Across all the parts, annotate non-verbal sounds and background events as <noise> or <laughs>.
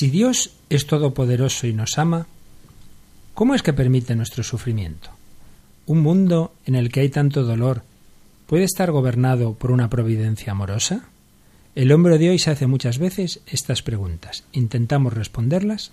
Si Dios es todopoderoso y nos ama, ¿cómo es que permite nuestro sufrimiento? ¿Un mundo en el que hay tanto dolor puede estar gobernado por una providencia amorosa? El hombre de hoy se hace muchas veces estas preguntas. ¿Intentamos responderlas?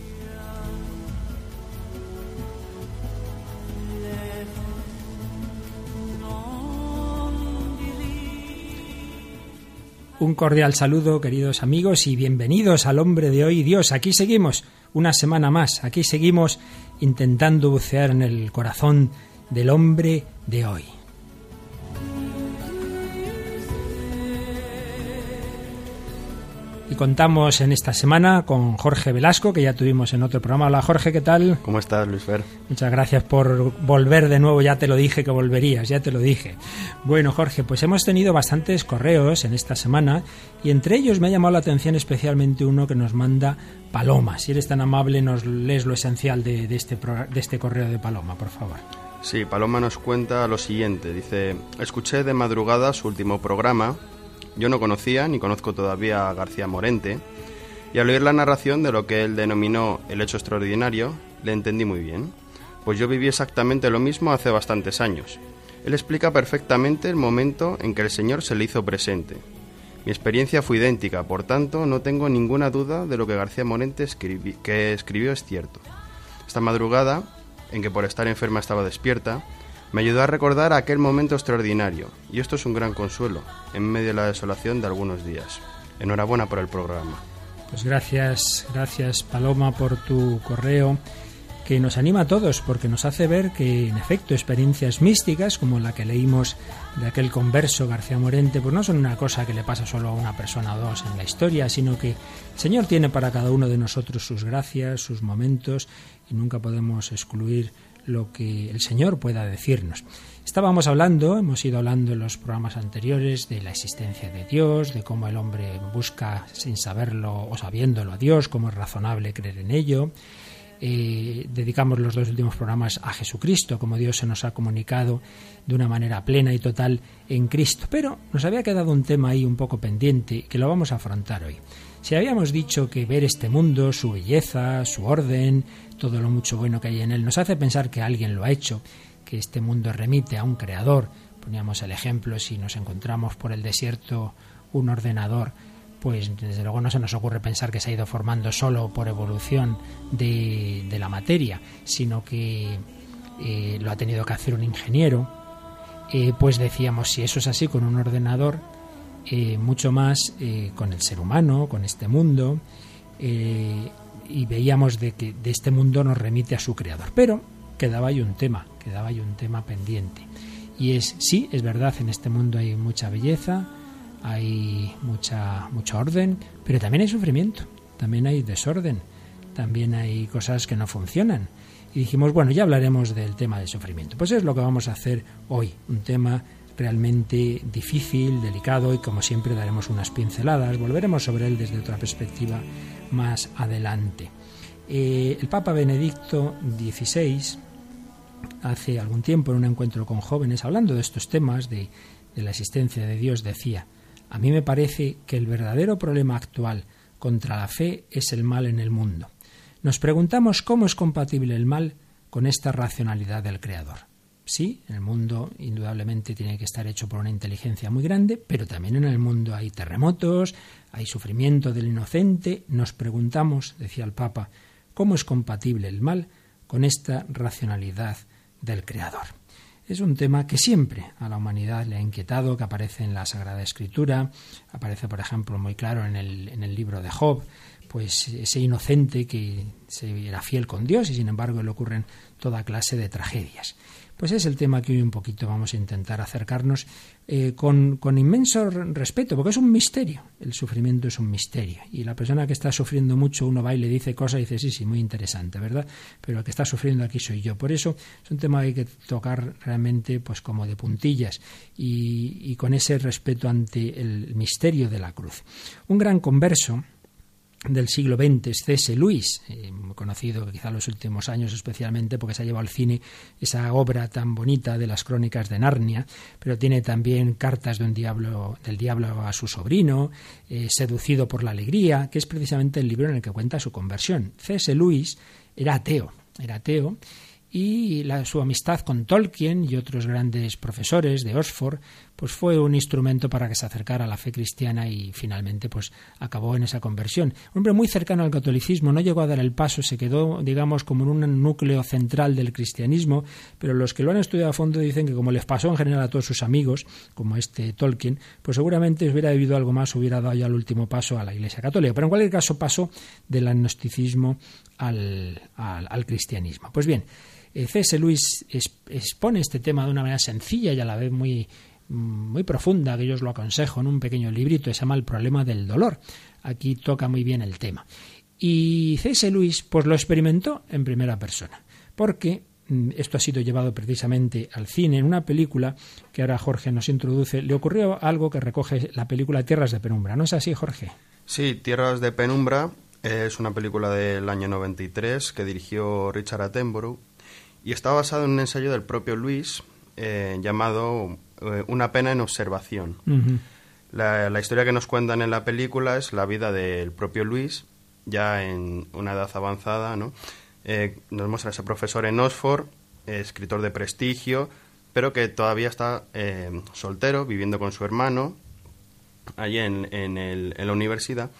Un cordial saludo, queridos amigos, y bienvenidos al hombre de hoy, Dios. Aquí seguimos una semana más, aquí seguimos intentando bucear en el corazón del hombre de hoy. Y contamos en esta semana con Jorge Velasco, que ya tuvimos en otro programa. Hola Jorge, ¿qué tal? ¿Cómo estás, Luis Fer? Muchas gracias por volver de nuevo, ya te lo dije que volverías, ya te lo dije. Bueno, Jorge, pues hemos tenido bastantes correos en esta semana y entre ellos me ha llamado la atención especialmente uno que nos manda Paloma. Si eres tan amable, nos lees lo esencial de, de este, de este correo de Paloma, por favor. Sí, Paloma nos cuenta lo siguiente. Dice, escuché de madrugada su último programa yo no conocía ni conozco todavía a García Morente, y al oír la narración de lo que él denominó el hecho extraordinario, le entendí muy bien, pues yo viví exactamente lo mismo hace bastantes años. Él explica perfectamente el momento en que el Señor se le hizo presente. Mi experiencia fue idéntica, por tanto no tengo ninguna duda de lo que García Morente que escribió es cierto. Esta madrugada, en que por estar enferma estaba despierta, me ayudó a recordar aquel momento extraordinario, y esto es un gran consuelo, en medio de la desolación de algunos días. Enhorabuena por el programa. Pues gracias, gracias Paloma por tu correo que nos anima a todos porque nos hace ver que en efecto experiencias místicas como la que leímos de aquel converso García Morente pues no son una cosa que le pasa solo a una persona o dos en la historia, sino que el Señor tiene para cada uno de nosotros sus gracias, sus momentos y nunca podemos excluir lo que el Señor pueda decirnos. Estábamos hablando, hemos ido hablando en los programas anteriores de la existencia de Dios, de cómo el hombre busca sin saberlo o sabiéndolo a Dios, cómo es razonable creer en ello. Eh, dedicamos los dos últimos programas a Jesucristo, como Dios se nos ha comunicado de una manera plena y total en Cristo. Pero nos había quedado un tema ahí un poco pendiente que lo vamos a afrontar hoy. Si habíamos dicho que ver este mundo, su belleza, su orden, todo lo mucho bueno que hay en él, nos hace pensar que alguien lo ha hecho, que este mundo remite a un creador. Poníamos el ejemplo, si nos encontramos por el desierto un ordenador, pues desde luego no se nos ocurre pensar que se ha ido formando solo por evolución de, la materia, sino que eh, lo ha tenido que hacer un ingeniero. Eh, pues decíamos, si eso es así con un ordenador, eh, mucho más con el ser humano, con este mundo, y veíamos de que de este mundo nos remite a su creador. Pero quedaba ahí un tema, quedaba ahí un tema pendiente. Y es, sí, es verdad, en este mundo hay mucha belleza, hay mucha, mucho orden, pero también hay sufrimiento, también hay desorden, también hay cosas que no funcionan. Y dijimos, bueno, ya hablaremos del tema del sufrimiento. Pues es lo que vamos a hacer hoy, un tema realmente difícil, delicado y como siempre daremos unas pinceladas, volveremos sobre él desde otra perspectiva más adelante. Eh, el Papa Benedicto XVI, hace algún tiempo en un encuentro con jóvenes, hablando de estos temas, de, de la existencia de Dios, decía, a mí me parece que el verdadero problema actual contra la fe es el mal en el mundo. Nos preguntamos cómo es compatible el mal con esta racionalidad del Creador. Sí, en el mundo indudablemente tiene que estar hecho por una inteligencia muy grande, pero también en el mundo hay terremotos, hay sufrimiento del inocente. Nos preguntamos, decía el Papa, cómo es compatible el mal con esta racionalidad del Creador. Es un tema que siempre a la humanidad le ha inquietado, que aparece en la Sagrada Escritura, aparece, por ejemplo, muy claro en el, en el libro de Job, pues ese inocente que se era fiel con Dios y sin embargo le ocurren toda clase de tragedias. Pues es el tema que hoy un poquito vamos a intentar acercarnos eh, con, con, inmenso respeto, porque es un misterio. El sufrimiento es un misterio. Y la persona que está sufriendo mucho, uno va y le dice cosas y dice, sí, sí, muy interesante, ¿verdad? Pero el que está sufriendo aquí soy yo. Por eso es un tema que hay que tocar realmente pues como de puntillas y, y con ese respeto ante el misterio de la cruz. Un gran converso, del siglo XX, C.S. Lewis, eh, conocido quizá en los últimos años especialmente porque se ha llevado al cine esa obra tan bonita de las crónicas de Narnia, pero tiene también cartas de un diablo, del diablo a su sobrino, eh, Seducido por la alegría, que es precisamente el libro en el que cuenta su conversión. C.S. Lewis era ateo, era ateo y su amistad con Tolkien y otros grandes profesores de Oxford pues fue un instrumento para que se acercara a la fe cristiana y finalmente pues acabó en esa conversión. Un hombre muy cercano al catolicismo, no llegó a dar el paso, se quedó digamos como en un núcleo central del cristianismo, pero los que lo han estudiado a fondo dicen que como les pasó en general a todos sus amigos, como este Tolkien, pues seguramente hubiera vivido algo más, hubiera dado ya el último paso a la Iglesia Católica, pero en cualquier caso pasó del agnosticismo al, al cristianismo. Pues bien, C.S. Lewis expone este tema de una manera sencilla y a la vez muy, muy profunda, que yo os lo aconsejo en un pequeño librito, se llama El problema del dolor. Aquí toca muy bien el tema. Y C.S. Lewis pues lo experimentó en primera persona, porque mm, esto ha sido llevado precisamente al cine en una película que ahora Jorge nos introduce. Le ocurrió algo que recoge la película Tierras de Penumbra. ¿No es así, Jorge? Sí, Tierras de Penumbra es una película del año 93 que dirigió Richard Attenborough y está basado en un ensayo del propio Luis eh, llamado eh, Una pena en observación. la, historia que nos cuentan en la película es la vida del propio Luis, ya en una edad avanzada, ¿no? Eh, nos muestra a ese profesor en Oxford, escritor de prestigio, pero que todavía está soltero, viviendo con su hermano, allí en, en, la universidad.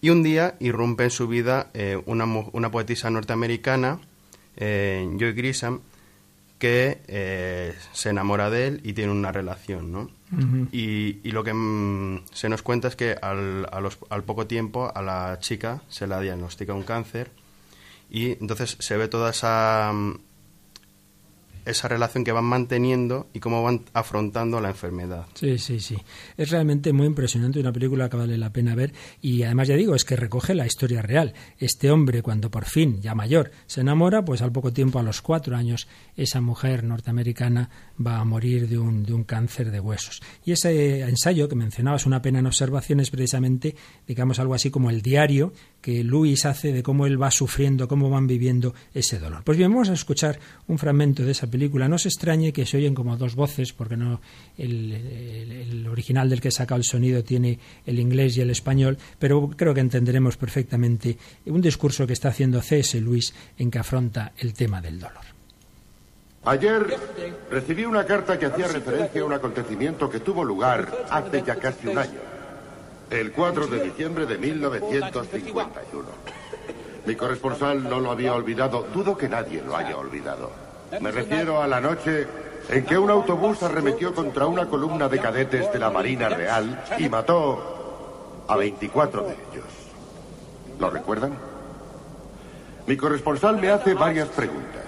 Y un día irrumpe en su vida una, una poetisa norteamericana, eh, Joy Grisam, que eh, se enamora de él y tiene una relación, ¿no? y, lo que mm, se nos cuenta es que al, al poco tiempo a la chica se la diagnostica un cáncer y entonces se ve toda esa mm, esa relación que van manteniendo y cómo van afrontando la enfermedad. Sí, sí, sí. Es realmente muy impresionante, una película que vale la pena ver y además ya digo, es que recoge la historia real. Este hombre cuando por fin, ya mayor, se enamora, pues al poco tiempo, a los cuatro años, esa mujer norteamericana va a morir de un, de un cáncer de huesos. Y ese ensayo que mencionabas, una pena en observación, es precisamente, digamos, algo así como el diario que Luis hace de cómo él va sufriendo, cómo van viviendo ese dolor. Pues bien, vamos a escuchar un fragmento de esa película. No se extrañe que se oyen como dos voces, porque no el, original del que he sacado el sonido tiene el inglés y el español, pero creo que entenderemos perfectamente un discurso que está haciendo C.S. Luis en que afronta el tema del dolor. Ayer recibí una carta que hacía referencia a un acontecimiento que tuvo lugar hace ya casi un año, el 4 de diciembre de 1951. Mi corresponsal no lo había olvidado, dudo que nadie lo haya olvidado. Me refiero a la noche en que un autobús arremetió contra una columna de cadetes de la Marina Real y mató a 24 de ellos. ¿Lo recuerdan? Mi corresponsal me hace varias preguntas,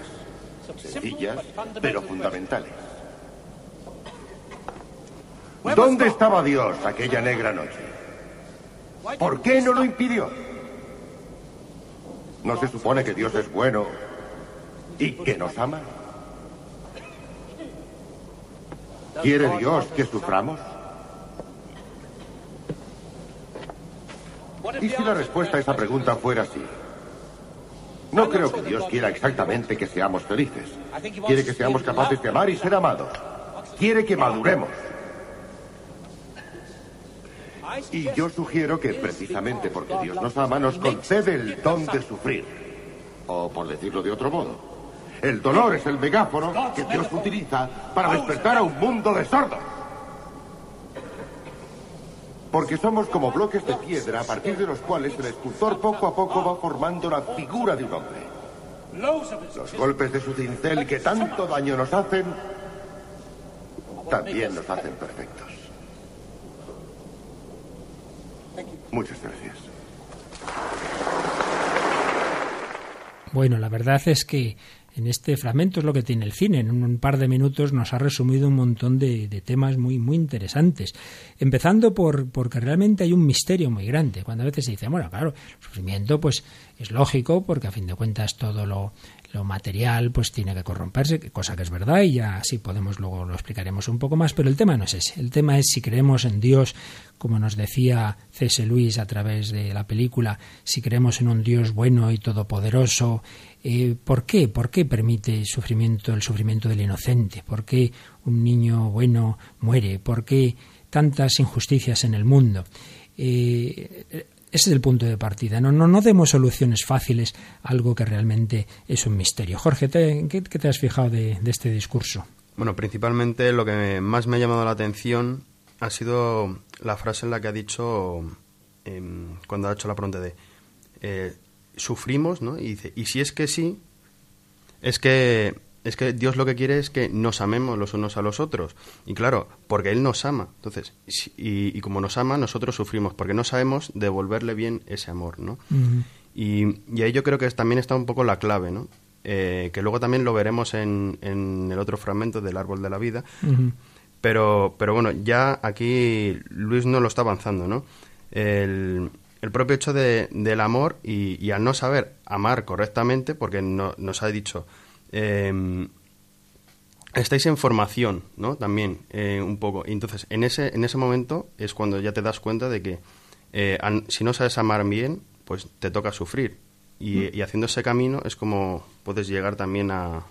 sencillas, pero fundamentales. ¿Dónde estaba Dios aquella negra noche? ¿Por qué no lo impidió? ¿No se supone que Dios es bueno y que nos ama? ¿Quiere Dios que suframos? ¿Y si la respuesta a esa pregunta fuera así? No creo que Dios quiera exactamente que seamos felices. Quiere que seamos capaces de amar y ser amados. Quiere que maduremos. Y yo sugiero que precisamente porque Dios nos ama, nos concede el don de sufrir. O por decirlo de otro modo, el dolor es el megáfono que Dios utiliza para despertar a un mundo de sordos. Porque somos como bloques de piedra a partir de los cuales el escultor poco a poco va formando la figura de un hombre. Los golpes de su cincel que tanto daño nos hacen, también nos hacen perfectos. Muchas gracias. Bueno, la verdad es que en este fragmento es lo que tiene el cine. En un par de minutos nos ha resumido un montón de, temas muy, muy interesantes. Empezando por porque realmente hay un misterio muy grande. Cuando a veces se dice, bueno, claro, el sufrimiento pues es lógico porque a fin de cuentas todo lo, lo material pues tiene que corromperse, cosa que es verdad y ya así podemos luego lo explicaremos un poco más, pero el tema no es ese. El tema es si creemos en Dios, como nos decía C.S. Luis a través de la película, si creemos en un Dios bueno y todopoderoso, eh, ¿por qué? ¿Por qué permite sufrimiento, el sufrimiento del inocente? ¿Por qué un niño bueno muere? ¿Por qué tantas injusticias en el mundo? Eh, ese es el punto de partida. No, no, no demos soluciones fáciles a algo que realmente es un misterio. Jorge, ¿qué, te has fijado de, este discurso? Bueno, principalmente lo que más me ha llamado la atención ha sido la frase en la que ha dicho, em, cuando ha hecho la pregunta de, eh, sufrimos, ¿no? Y dice, y si es que sí, es que es que Dios lo que quiere es que nos amemos los unos a los otros. Y claro, porque Él nos ama. Entonces, y, como nos ama, nosotros sufrimos, porque no sabemos devolverle bien ese amor, ¿no? y, ahí yo creo que también está un poco la clave, ¿no? Eh, que luego también lo veremos en, en, el otro fragmento del árbol de la vida. pero, pero bueno, ya aquí Luis no lo está avanzando, ¿no? El, el propio hecho de, del amor y, al no saber amar correctamente, porque no, nos ha dicho eh, estáis en formación, ¿no? También, eh, un poco. Y entonces, en ese, en ese momento es cuando ya te das cuenta de que eh, si no sabes amar bien, pues te toca sufrir. Y, mm. y, haciendo ese camino es como puedes llegar también a...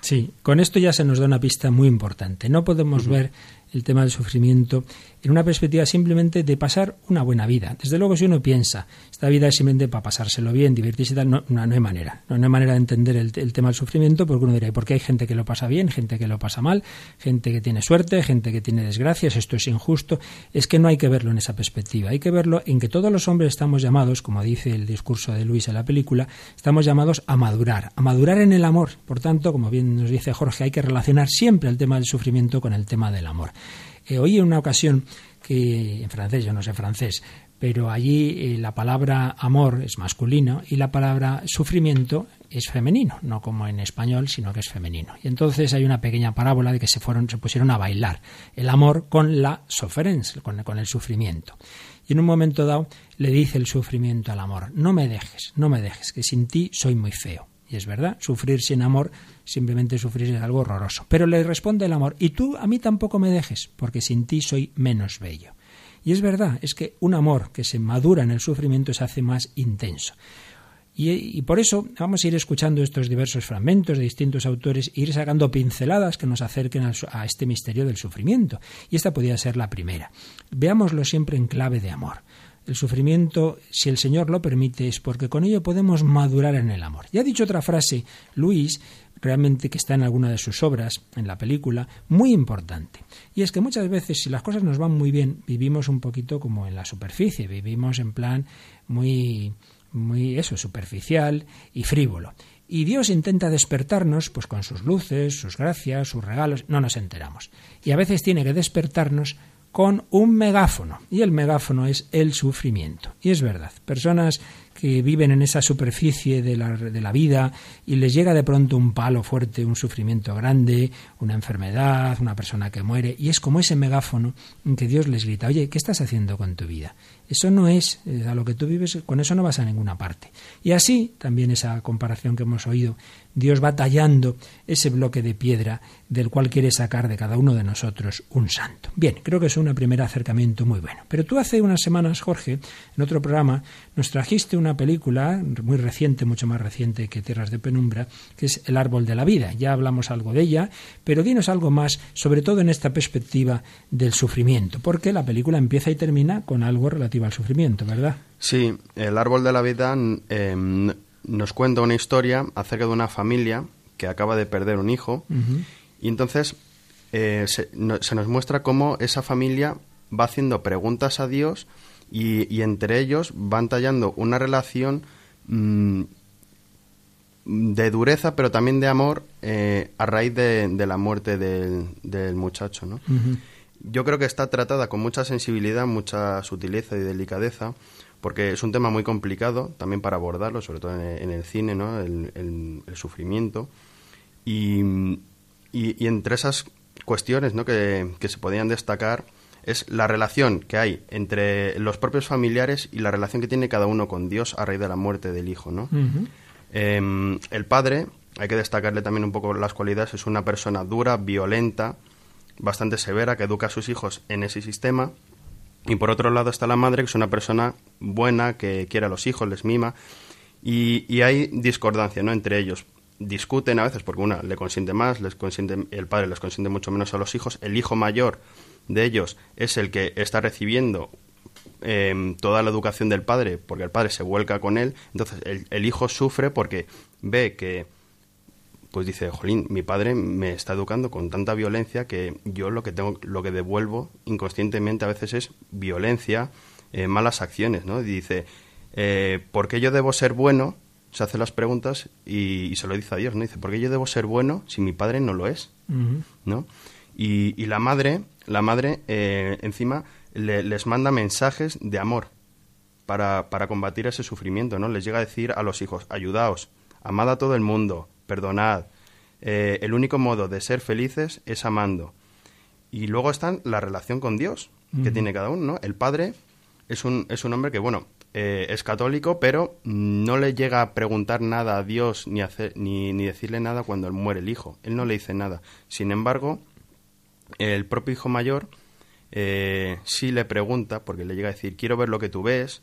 Sí, con esto ya se nos da una pista muy importante. No podemos ver el tema del sufrimiento en una perspectiva simplemente de pasar una buena vida. Desde luego, si uno piensa, esta vida es simplemente para pasárselo bien, divertirse y tal, no, no, hay manera. No, hay manera de entender el, tema del sufrimiento porque uno dirá, ¿por qué hay gente que lo pasa bien, gente que lo pasa mal, gente que tiene suerte, gente que tiene desgracias, esto es injusto? Es que no hay que verlo en esa perspectiva. Hay que verlo en que todos los hombres estamos llamados, como dice el discurso de Luis en la película, estamos llamados a madurar, a madurar en el amor. Por tanto, como bien nos dice Jorge, hay que relacionar siempre el tema del sufrimiento con el tema del amor. Eh, oí en una ocasión que en francés, yo no sé francés, pero allí eh, la palabra amor es masculino y la palabra sufrimiento es femenino, no como en español, sino que es femenino. Y entonces hay una pequeña parábola de que se fueron, se pusieron a bailar el amor con la sofference, con, con el sufrimiento. Y en un momento dado le dice el sufrimiento al amor, no me dejes, no me dejes, que sin ti soy muy feo. Y es verdad, sufrir sin amor, simplemente sufrir es algo horroroso. Pero le responde el amor, y tú a mí tampoco me dejes, porque sin ti soy menos bello. Y es verdad, es que un amor que se madura en el sufrimiento se hace más intenso. Y, por eso vamos a ir escuchando estos diversos fragmentos de distintos autores e ir sacando pinceladas que nos acerquen a, a este misterio del sufrimiento. Y esta podría ser la primera. Veámoslo siempre en clave de amor. El sufrimiento, si el Señor lo permite, es porque con ello podemos madurar en el amor. Ya ha dicho otra frase, Luis, realmente que está en alguna de sus obras, en la película, muy importante. Y es que muchas veces, si las cosas nos van muy bien, vivimos un poquito como en la superficie, vivimos en plan muy, muy eso, superficial y frívolo. Y Dios intenta despertarnos, pues con sus luces, sus gracias, sus regalos, no nos enteramos. Y a veces tiene que despertarnos con un megáfono. Y el megáfono es el sufrimiento. Y es verdad, personas que viven en esa superficie de la, de la, vida y les llega de pronto un palo fuerte, un sufrimiento grande, una enfermedad, una persona que muere, y es como ese megáfono en que Dios les grita, oye, ¿qué estás haciendo con tu vida? Eso no es, eh, a lo que tú vives, con eso no vas a ninguna parte. Y así, también esa comparación que hemos oído, Dios va tallando ese bloque de piedra del cual quiere sacar de cada uno de nosotros un santo. Bien, creo que es un primer acercamiento muy bueno. Pero tú hace unas semanas, Jorge, en otro programa, nos trajiste una película muy reciente, mucho más reciente que Tierras de Penumbra, que es El Árbol de la Vida. Ya hablamos algo de ella, pero dinos algo más, sobre todo en esta perspectiva del sufrimiento, porque la película empieza y termina con algo relativo al sufrimiento, ¿verdad? Sí, El Árbol de la Vida em, nos cuenta una historia acerca de una familia que acaba de perder un hijo y entonces eh, se, nos muestra cómo esa familia va haciendo preguntas a Dios y, entre ellos van tallando una relación mm, de dureza pero también de amor eh, a raíz de, la muerte del, muchacho. ¿no? Yo creo que está tratada con mucha sensibilidad, mucha sutileza y delicadeza porque es un tema muy complicado también para abordarlo, sobre todo en el, cine, ¿no? el, sufrimiento. Y, y, entre esas cuestiones ¿no? que, que se podían destacar es la relación que hay entre los propios familiares y la relación que tiene cada uno con Dios a raíz de la muerte del hijo. ¿no? Em, el padre, hay que destacarle también un poco las cualidades, es una persona dura, violenta, bastante severa, que educa a sus hijos en ese sistema. Y por otro lado está la madre, que es una persona buena, que quiere a los hijos, les mima. Y, y hay discordancia ¿no? entre ellos discuten a veces porque una le consiente más, les consiente, el padre les consiente mucho menos a los hijos, el hijo mayor de ellos es el que está recibiendo em, toda la educación del padre porque el padre se vuelca con él, entonces el, hijo sufre porque ve que pues dice, jolín, mi padre me está educando con tanta violencia que yo lo que tengo, lo que devuelvo inconscientemente a veces es violencia, eh, malas acciones, ¿no? Y dice, eh, ¿por qué yo debo ser bueno? Se hace las preguntas y, se lo dice a Dios, ¿no? Dice, ¿por qué yo debo ser bueno si mi padre no lo es? ¿No? Y, la madre, la madre eh, encima les manda mensajes de amor para, para combatir ese sufrimiento, ¿no? Les llega a decir a los hijos, ayudaos, amad a todo el mundo, perdonad. Eh, el único modo de ser felices es amando. Y luego está la relación con Dios que tiene cada uno, ¿no? El padre es un, es un hombre que, bueno, eh, es católico, pero no le llega a preguntar nada a Dios ni, hacer, ni, ni decirle nada cuando muere el hijo. Él no le dice nada. Sin embargo, el propio hijo mayor eh, sí le pregunta, porque le llega a decir, quiero ver lo que tú ves,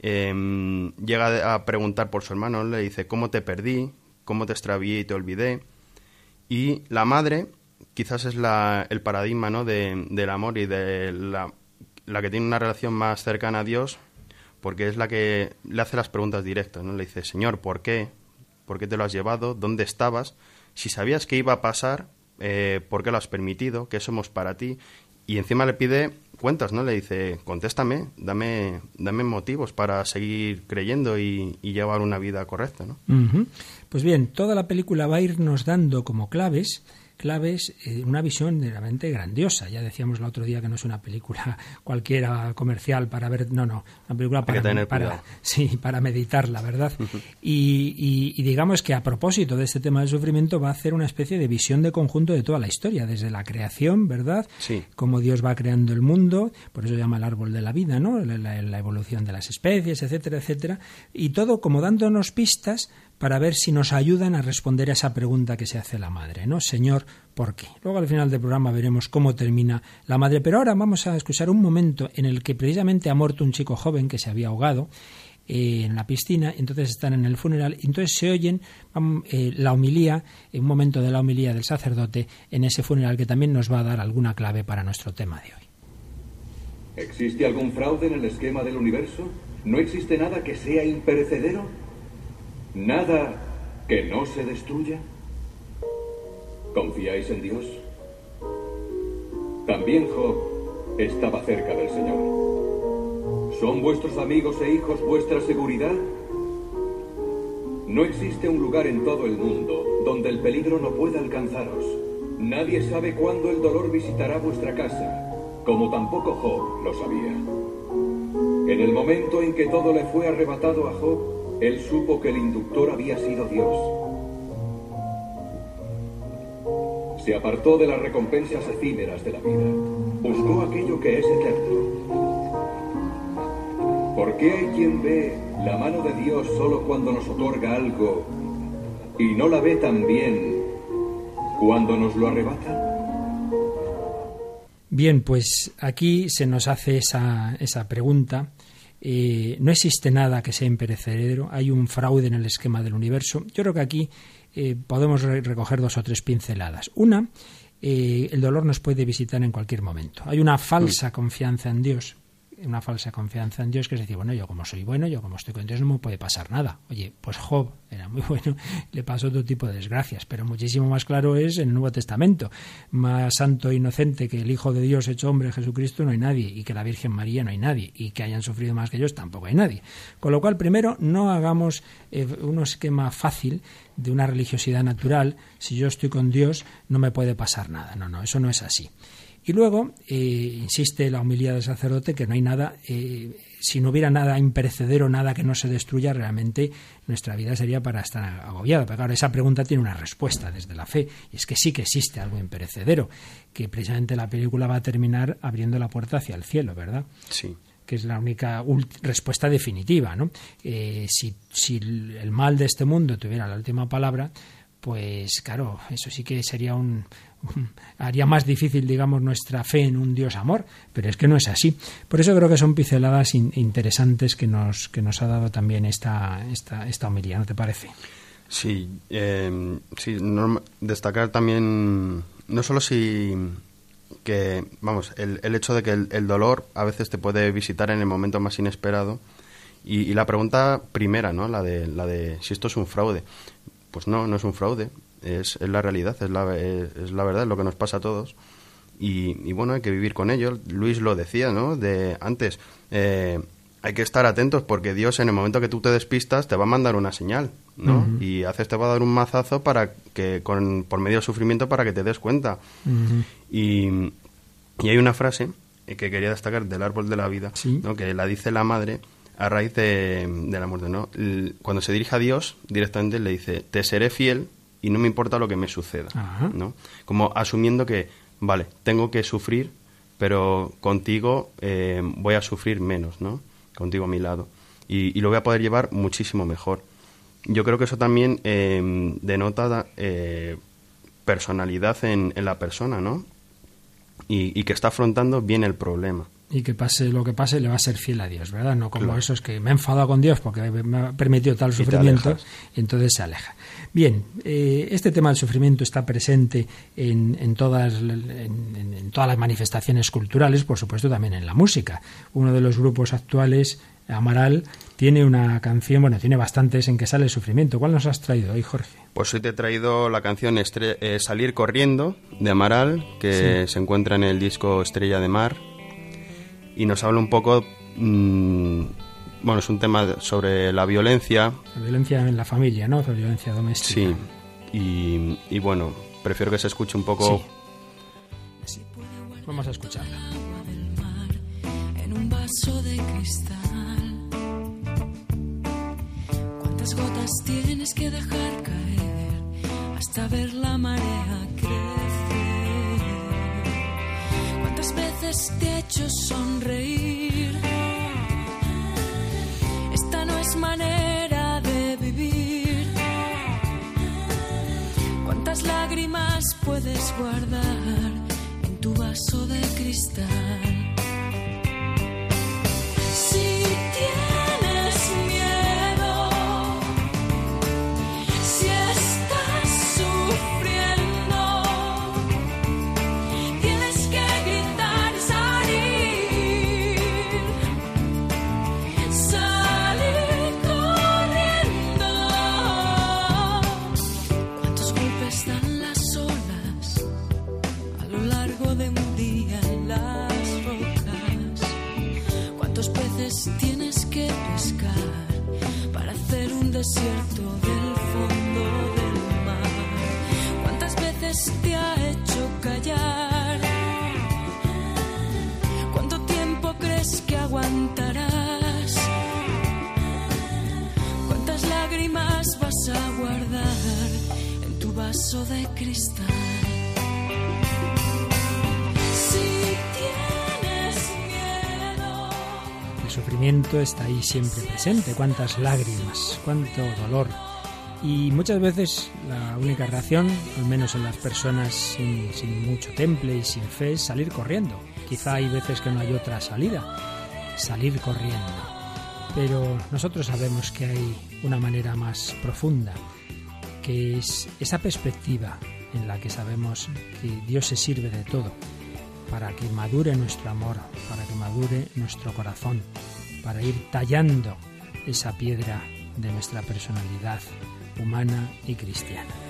em, llega a preguntar por su hermano, le dice, ¿cómo te perdí? ¿Cómo te extravié y te olvidé? Y la madre quizás es la, el paradigma ¿no? de, del amor y de la, la, que tiene una relación más cercana a Dios, porque es la que le hace las preguntas directas, ¿no? Le dice, Señor, ¿por qué? ¿Por qué te lo has llevado? ¿Dónde estabas? Si sabías que iba a pasar, eh, por qué lo has permitido, qué somos para ti. Y encima le pide cuentas, ¿no? Le dice, contéstame, dame, dame motivos para seguir creyendo y, llevar una vida correcta, ¿no? Pues bien, toda la película va a irnos dando como claves claves, eh, una visión realmente grandiosa. Ya decíamos el otro día que no es una película <laughs> cualquiera comercial para ver, no, no, una película para, para, <laughs> sí, para meditarla, ¿verdad? y, y, digamos que a propósito de este tema del sufrimiento va a hacer una especie de visión de conjunto de toda la historia, desde la creación, ¿verdad? Sí. Cómo Dios va creando el mundo, por eso llama el árbol de la vida, ¿no? La, la evolución de las especies, etcétera, etcétera. Y todo como dándonos pistas para ver si nos ayudan a responder a esa pregunta que se hace la madre, ¿no? Señor, ¿por qué? Luego al final del programa veremos cómo termina la madre, pero ahora vamos a escuchar un momento en el que precisamente ha muerto un chico joven que se había ahogado eh, en la piscina, entonces están en el funeral, entonces se oyen eh, la homilía, un momento de la homilía del sacerdote en ese funeral que también nos va a dar alguna clave para nuestro tema de hoy. ¿Existe algún fraude en el esquema del universo? ¿No existe nada que sea imperecedero? Nada que no se destruya. ¿Confiáis en Dios? También Job estaba cerca del Señor. ¿Son vuestros amigos e hijos vuestra seguridad? No existe un lugar en todo el mundo donde el peligro no pueda alcanzaros. Nadie sabe cuándo el dolor visitará vuestra casa, como tampoco Job lo sabía. En el momento en que todo le fue arrebatado a Job, él supo que el inductor había sido Dios. Se apartó de las recompensas efímeras de la vida. Buscó aquello que es eterno. ¿Por qué hay quien ve la mano de Dios solo cuando nos otorga algo y no la ve también cuando nos lo arrebata? Bien, pues aquí se nos hace esa, esa pregunta eh, no existe nada que sea imperecedero, hay un fraude en el esquema del universo. Yo creo que aquí eh, podemos recoger dos o tres pinceladas. Una, eh, el dolor nos puede visitar en cualquier momento. Hay una falsa confianza en Dios una falsa confianza en Dios, que es decir, bueno, yo como soy bueno, yo como estoy con Dios, no me puede pasar nada. Oye, pues Job era muy <laughs> bueno, le pasó otro tipo de desgracias, pero muchísimo más claro es en el Nuevo Testamento. Más santo e inocente que el Hijo de Dios hecho hombre, Jesucristo, no hay nadie, y que la Virgen María no hay nadie, y que hayan sufrido más que ellos tampoco hay nadie. Con lo cual, primero, no hagamos eh, un esquema fácil de una religiosidad natural, si yo estoy con Dios, no me puede pasar nada. No, no, eso no es así. Y luego eh, insiste la humildad del sacerdote que no hay nada, eh, si no hubiera nada imperecedero, nada que no se destruya, realmente nuestra vida sería para estar agobiada. Pero claro, esa pregunta tiene una respuesta desde la fe, y es que sí que existe algo imperecedero, que precisamente la película va a terminar abriendo la puerta hacia el cielo, ¿verdad? Sí que es la única respuesta definitiva. ¿no? Eh, si, si el mal de este mundo tuviera la última palabra, pues claro, eso sí que sería un, haría más difícil, digamos, nuestra fe en un Dios amor, pero es que no es así. Por eso creo que son pinceladas interesantes que nos, que nos ha dado también esta, esta, esta homilía, ¿no te parece? Sí, eh, sí destacar también, no solo si que, vamos, el, el hecho de que el, dolor a veces te puede visitar en el momento más inesperado y, y la pregunta primera, ¿no? La de, la de si esto es un fraude. Pues no, no es un fraude, es, es la realidad, es la, es, la verdad, es lo que nos pasa a todos. Y, bueno, hay que vivir con ello. Luis lo decía, ¿no? De antes, eh, hay que estar atentos porque Dios en el momento que tú te despistas te va a mandar una señal, ¿no? Y haces te va a dar un mazazo para que, con, por medio del sufrimiento, para que te des cuenta. y, y, hay una frase que quería destacar del árbol de la vida, ¿no? Que la dice la madre a raíz de, de la muerte, ¿no? Cuando se dirige a Dios, directamente le dice, te seré fiel y no me importa lo que me suceda, ¿no? Como asumiendo que, vale, tengo que sufrir, pero contigo eh, voy a sufrir menos, ¿no? Contigo a mi lado. Y, lo voy a poder llevar muchísimo mejor. Yo creo que eso también eh, denota eh, personalidad en, en, la persona, ¿no? Y, y que está afrontando bien el problema y que pase lo que pase le va a ser fiel a Dios, ¿verdad? No como eso es que me he enfadado con Dios porque me ha permitido tal sufrimiento, y entonces se aleja. Bien, eh, este tema del sufrimiento está presente en, en todas, en, todas las manifestaciones culturales, por supuesto también en la música. Uno de los grupos actuales, Amaral, tiene una canción, bueno, tiene bastantes en que sale el sufrimiento. ¿Cuál nos has traído hoy, Jorge? Pues hoy te he traído la canción eh, Salir Corriendo de Amaral, que se encuentra en el disco Estrella de Mar y nos habla un poco, mmm, bueno, es un tema sobre la violencia. La violencia en la familia, ¿no? La violencia doméstica. Sí, y, y bueno, prefiero que se escuche un poco... Sí. Vamos a escucharla. En un vaso de cristal. ¿Cuántas gotas tienes que dejar caer hasta ver la marea veces te he hecho sonreír. Esta no es manera de vivir. ¿Cuántas lágrimas puedes guardar en tu vaso de cristal? Callar? ¿Cuánto tiempo crees que aguantarás? ¿Cuántas lágrimas vas a guardar en tu vaso de cristal? sufrimiento está ahí siempre presente, cuántas lágrimas, cuánto dolor. Y muchas veces la única reacción, al menos en las personas sin, mucho temple y sin fe, es salir corriendo. Quizá hay veces que no hay otra salida, salir corriendo. Pero nosotros sabemos que hay una manera más profunda, que es esa perspectiva en la que sabemos que Dios se sirve de todo para que madure nuestro amor, para que madure nuestro corazón, para ir tallando esa piedra de nuestra personalidad humana y cristiana.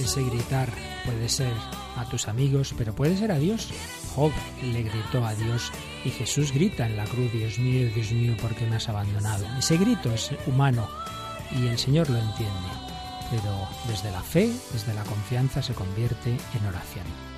Ese gritar puede ser a tus amigos, pero puede ser a Dios. Job le gritó a Dios y Jesús grita en la cruz, Dios mío, Dios mío, ¿por qué me has abandonado? Ese grito es humano y el Señor lo entiende, pero desde la fe, desde la confianza se convierte en oración.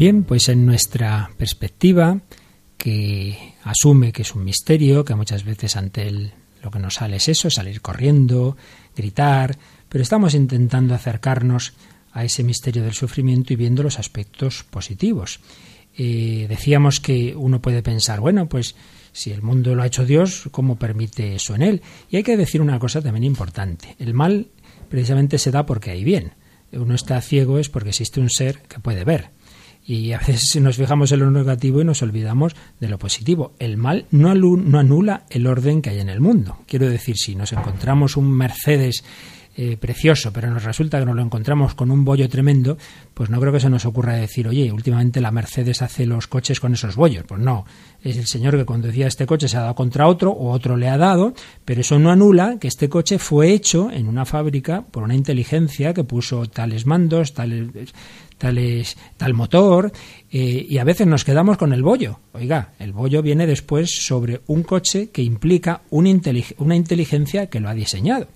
Bien, pues en nuestra perspectiva, que asume que es un misterio, que muchas veces ante él lo que nos sale es eso, salir corriendo, gritar, pero estamos intentando acercarnos a ese misterio del sufrimiento y viendo los aspectos positivos. Eh, decíamos que uno puede pensar, bueno, pues si el mundo lo ha hecho Dios, ¿cómo permite eso en él? Y hay que decir una cosa también importante. El mal precisamente se da porque hay bien. Uno está ciego es porque existe un ser que puede ver. Y a veces nos fijamos en lo negativo y nos olvidamos de lo positivo. El mal no, anula el orden que hay en el mundo. Quiero decir, si nos encontramos un Mercedes eh, precioso, pero nos resulta que nos lo encontramos con un bollo tremendo, pues no creo que se nos ocurra decir, oye, últimamente la Mercedes hace los coches con esos bollos. Pues no, es el señor que conducía este coche se ha dado contra otro o otro le ha dado, pero eso no anula que este coche fue hecho en una fábrica por una inteligencia que puso tales mandos, tales tal motor, eh, y a veces nos quedamos con el bollo. Oiga, el bollo viene después sobre un coche que implica una, una inteligencia que lo ha diseñado.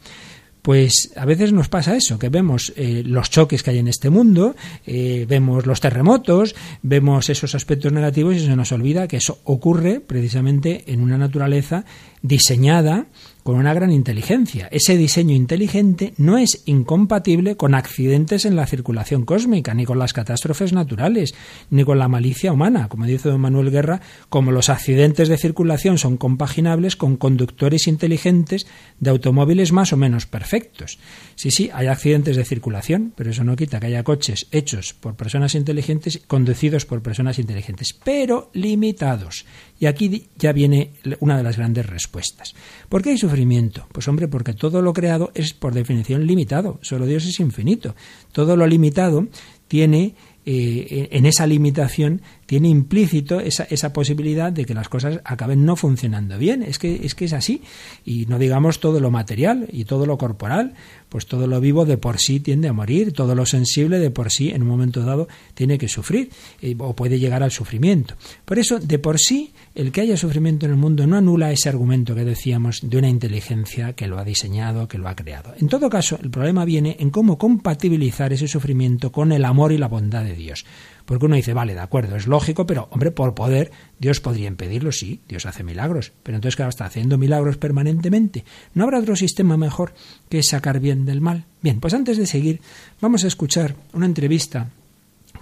Pues a veces nos pasa eso, que vemos eh, los choques que hay en este mundo, eh, vemos los terremotos, vemos esos aspectos negativos y se nos olvida que eso ocurre precisamente en una naturaleza diseñada con una gran inteligencia. Ese diseño inteligente no es incompatible con accidentes en la circulación cósmica, ni con las catástrofes naturales, ni con la malicia humana. Como dice don Manuel Guerra, como los accidentes de circulación son compaginables con conductores inteligentes de automóviles más o menos perfectos. Sí, sí, hay accidentes de circulación, pero eso no quita que haya coches hechos por personas inteligentes, conducidos por personas inteligentes, pero limitados. Y aquí ya viene una de las grandes respuestas. ¿Por qué hay sufrimiento? Pues hombre, porque todo lo creado es por definición limitado, solo Dios es infinito. Todo lo limitado tiene eh, en esa limitación tiene implícito esa, esa, posibilidad de que las cosas acaben no funcionando bien. Es que, es que es así. Y no digamos todo lo material y todo lo corporal, pues todo lo vivo de por sí tiende a morir, todo lo sensible de por sí en un momento dado tiene que sufrir eh, o puede llegar al sufrimiento. Por eso, de por sí, el que haya sufrimiento en el mundo no anula ese argumento que decíamos de una inteligencia que lo ha diseñado, que lo ha creado. En todo caso, el problema viene en cómo compatibilizar ese sufrimiento con el amor y la bondad de Dios. Porque uno dice, vale, de acuerdo, es lógico, pero hombre, por poder, Dios podría impedirlo, sí, Dios hace milagros, pero entonces, claro, está haciendo milagros permanentemente. ¿No habrá otro sistema mejor que sacar bien del mal? Bien, pues antes de seguir, vamos a escuchar una entrevista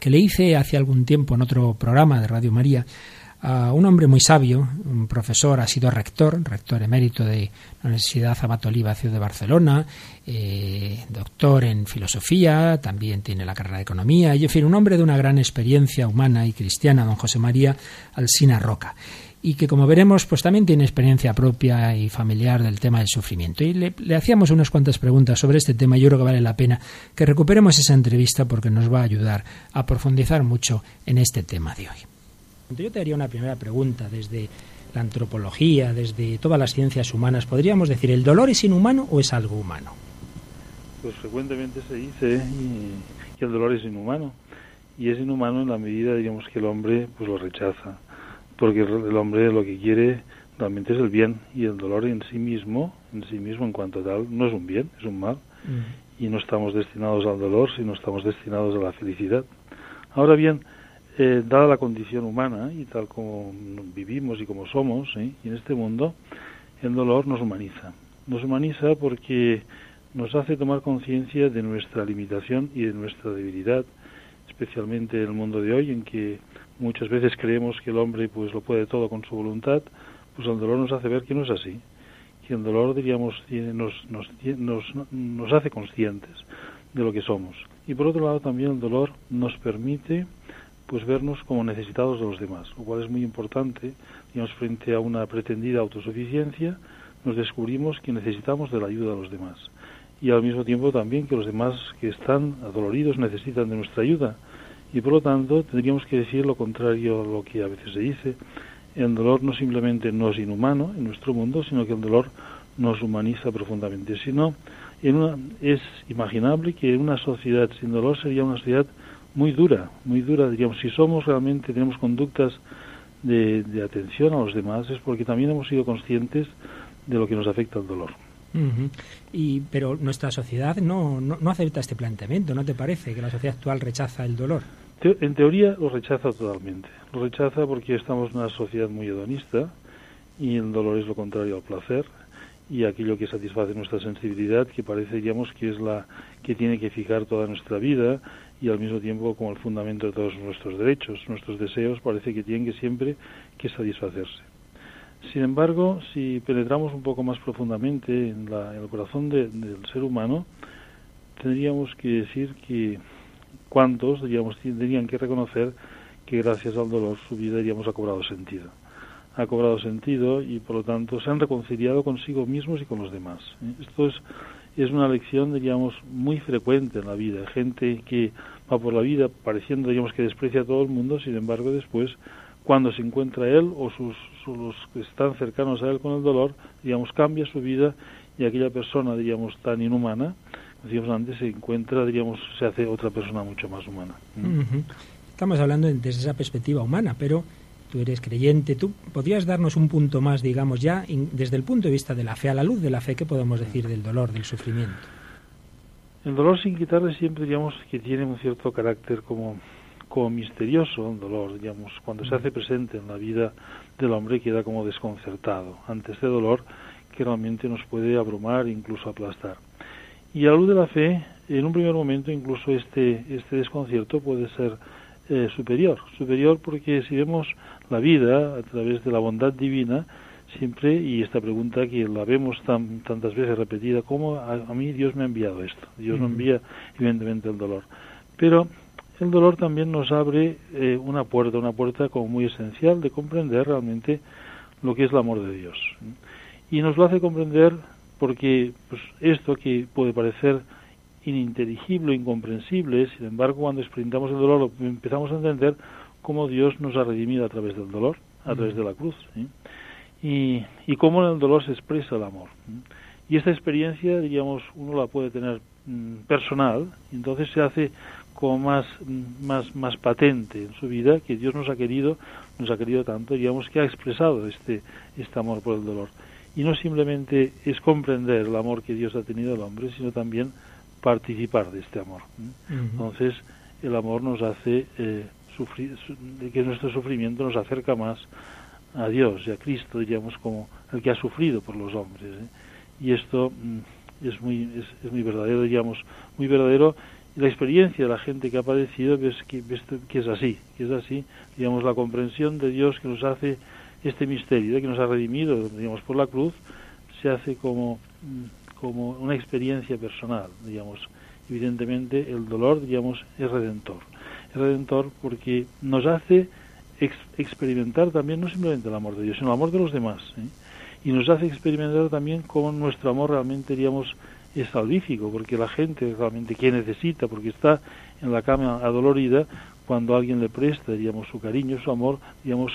que le hice hace algún tiempo en otro programa de Radio María a un hombre muy sabio, un profesor, ha sido rector, rector emérito de la Universidad Abat Oliva Ciudad de Barcelona, eh, doctor en filosofía, también tiene la carrera de economía, y en fin, un hombre de una gran experiencia humana y cristiana, don José María Alsina Roca y que como veremos pues también tiene experiencia propia y familiar del tema del sufrimiento. Y le, hacíamos unas cuantas preguntas sobre este tema yo creo que vale la pena que recuperemos esa entrevista porque nos va a ayudar a profundizar mucho en este tema de hoy. Yo te haría una primera pregunta desde la antropología, desde todas las ciencias humanas. ¿Podríamos decir, ¿el dolor es inhumano o es algo humano? Pues frecuentemente se dice que el dolor es inhumano. Y es inhumano en la medida, digamos, que el hombre pues lo rechaza. Porque el hombre lo que quiere realmente es el bien. Y el dolor en sí mismo, en sí mismo en cuanto tal, no es un bien, es un mal. Mm. Y no estamos destinados al dolor, sino estamos destinados a la felicidad. Ahora bien, eh, dada la condición humana y tal como vivimos y como somos ¿eh? y en este mundo, el dolor nos humaniza. Nos humaniza porque nos hace tomar conciencia de nuestra limitación y de nuestra debilidad especialmente en el mundo de hoy, en que muchas veces creemos que el hombre pues lo puede todo con su voluntad, pues el dolor nos hace ver que no es así, que el dolor, diríamos, nos, nos, nos, nos hace conscientes de lo que somos. Y por otro lado también el dolor nos permite pues vernos como necesitados de los demás, lo cual es muy importante, digamos, frente a una pretendida autosuficiencia, nos descubrimos que necesitamos de la ayuda de los demás. Y al mismo tiempo también que los demás que están adoloridos necesitan de nuestra ayuda. Y por lo tanto tendríamos que decir lo contrario a lo que a veces se dice. El dolor no simplemente no es inhumano en nuestro mundo, sino que el dolor nos humaniza profundamente. Si no, en una, es imaginable que una sociedad sin dolor sería una sociedad muy dura, muy dura, diríamos, si somos realmente, tenemos conductas de, de, atención a los demás, es porque también hemos sido conscientes de lo que nos afecta el dolor. y, pero nuestra sociedad no, no, no, acepta este planteamiento, ¿no te parece? Que la sociedad actual rechaza el dolor. Te, en teoría lo rechaza totalmente. Lo rechaza porque estamos en una sociedad muy hedonista y el dolor es lo contrario al placer y aquello que satisface nuestra sensibilidad, que parece, digamos, que es la que tiene que fijar toda nuestra vida y al mismo tiempo como el fundamento de todos nuestros derechos, nuestros deseos, parece que tienen que siempre que satisfacerse. Sin embargo, si penetramos un poco más profundamente en, la, en el corazón de, del ser humano, tendríamos que decir que cuántos, diríamos, tendrían que reconocer que gracias al dolor su vida, ha cobrado sentido ha cobrado sentido y por lo tanto se han reconciliado consigo mismos y con los demás. Esto es, es una lección, diríamos, muy frecuente en la vida. Gente que va por la vida pareciendo, digamos, que desprecia a todo el mundo, sin embargo, después, cuando se encuentra él o sus, los que están cercanos a él con el dolor, digamos, cambia su vida y aquella persona, diríamos, tan inhumana, decíamos antes, se encuentra, diríamos, se hace otra persona mucho más humana. Estamos hablando desde esa perspectiva humana, pero tú eres creyente, tú podrías darnos un punto más, digamos, ya desde el punto de vista de la fe, a la luz de la fe, ¿qué podemos decir del dolor, del sufrimiento? El dolor, sin quitarle siempre, digamos, que tiene un cierto carácter como, como misterioso, un dolor, digamos, cuando se hace presente en la vida del hombre queda como desconcertado ante este dolor que realmente nos puede abrumar, incluso aplastar. Y a la luz de la fe, en un primer momento, incluso este, este desconcierto puede ser eh, superior. Superior porque si vemos la vida a través de la bondad divina, siempre, y esta pregunta que la vemos tan, tantas veces repetida, ¿cómo a, a mí Dios me ha enviado esto? Dios no envía evidentemente el dolor. Pero el dolor también nos abre eh, una puerta, una puerta como muy esencial de comprender realmente lo que es el amor de Dios. Y nos lo hace comprender porque pues, esto que puede parecer ininteligible, incomprensible, sin embargo, cuando experimentamos el dolor empezamos a entender cómo Dios nos ha redimido a través del dolor, a través de la cruz, ¿sí? y, y cómo en el dolor se expresa el amor. ¿sí? Y esta experiencia, diríamos, uno la puede tener mm, personal, y entonces se hace como más, más, más patente en su vida que Dios nos ha querido, nos ha querido tanto, digamos, que ha expresado este, este amor por el dolor. Y no simplemente es comprender el amor que Dios ha tenido al hombre, sino también participar de este amor. Uh -huh. Entonces, el amor nos hace eh, que nuestro sufrimiento nos acerca más a Dios y a Cristo, diríamos, como el que ha sufrido por los hombres. ¿eh? Y esto mm, es, muy, es, es, muy verdadero, diríamos, muy verdadero. Y la experiencia de la gente que ha padecido ves que, que es así, que es así, digamos, la comprensión de Dios que nos hace este misterio, que nos ha redimido, digamos, por la cruz, se hace como como una experiencia personal, digamos. Evidentemente el dolor, digamos, es redentor. Redentor porque nos hace ex experimentar también no simplemente el amor de Dios, sino el amor de los demás. ¿eh? Y nos hace experimentar también cómo nuestro amor realmente, digamos, es salvífico, porque la gente realmente que necesita, porque está en la cama adolorida, cuando alguien le presta, digamos, su cariño, su amor, digamos,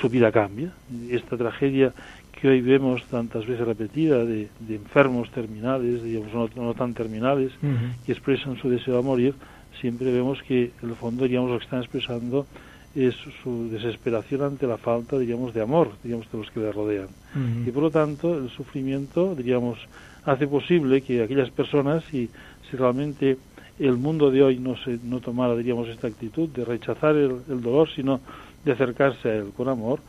su vida cambia. Esta tragedia que hoy vemos tantas veces repetida de, de enfermos terminales, digamos, no, no tan terminales, uh -huh. que expresan su deseo de morir, siempre vemos que en el fondo, digamos, lo que están expresando es su desesperación ante la falta, digamos, de amor, digamos, de los que le rodean. Uh -huh. Y por lo tanto, el sufrimiento, diríamos, hace posible que aquellas personas, si, si realmente el mundo de hoy no se no tomara, diríamos, esta actitud de rechazar el, el dolor, sino de acercarse a él con amor,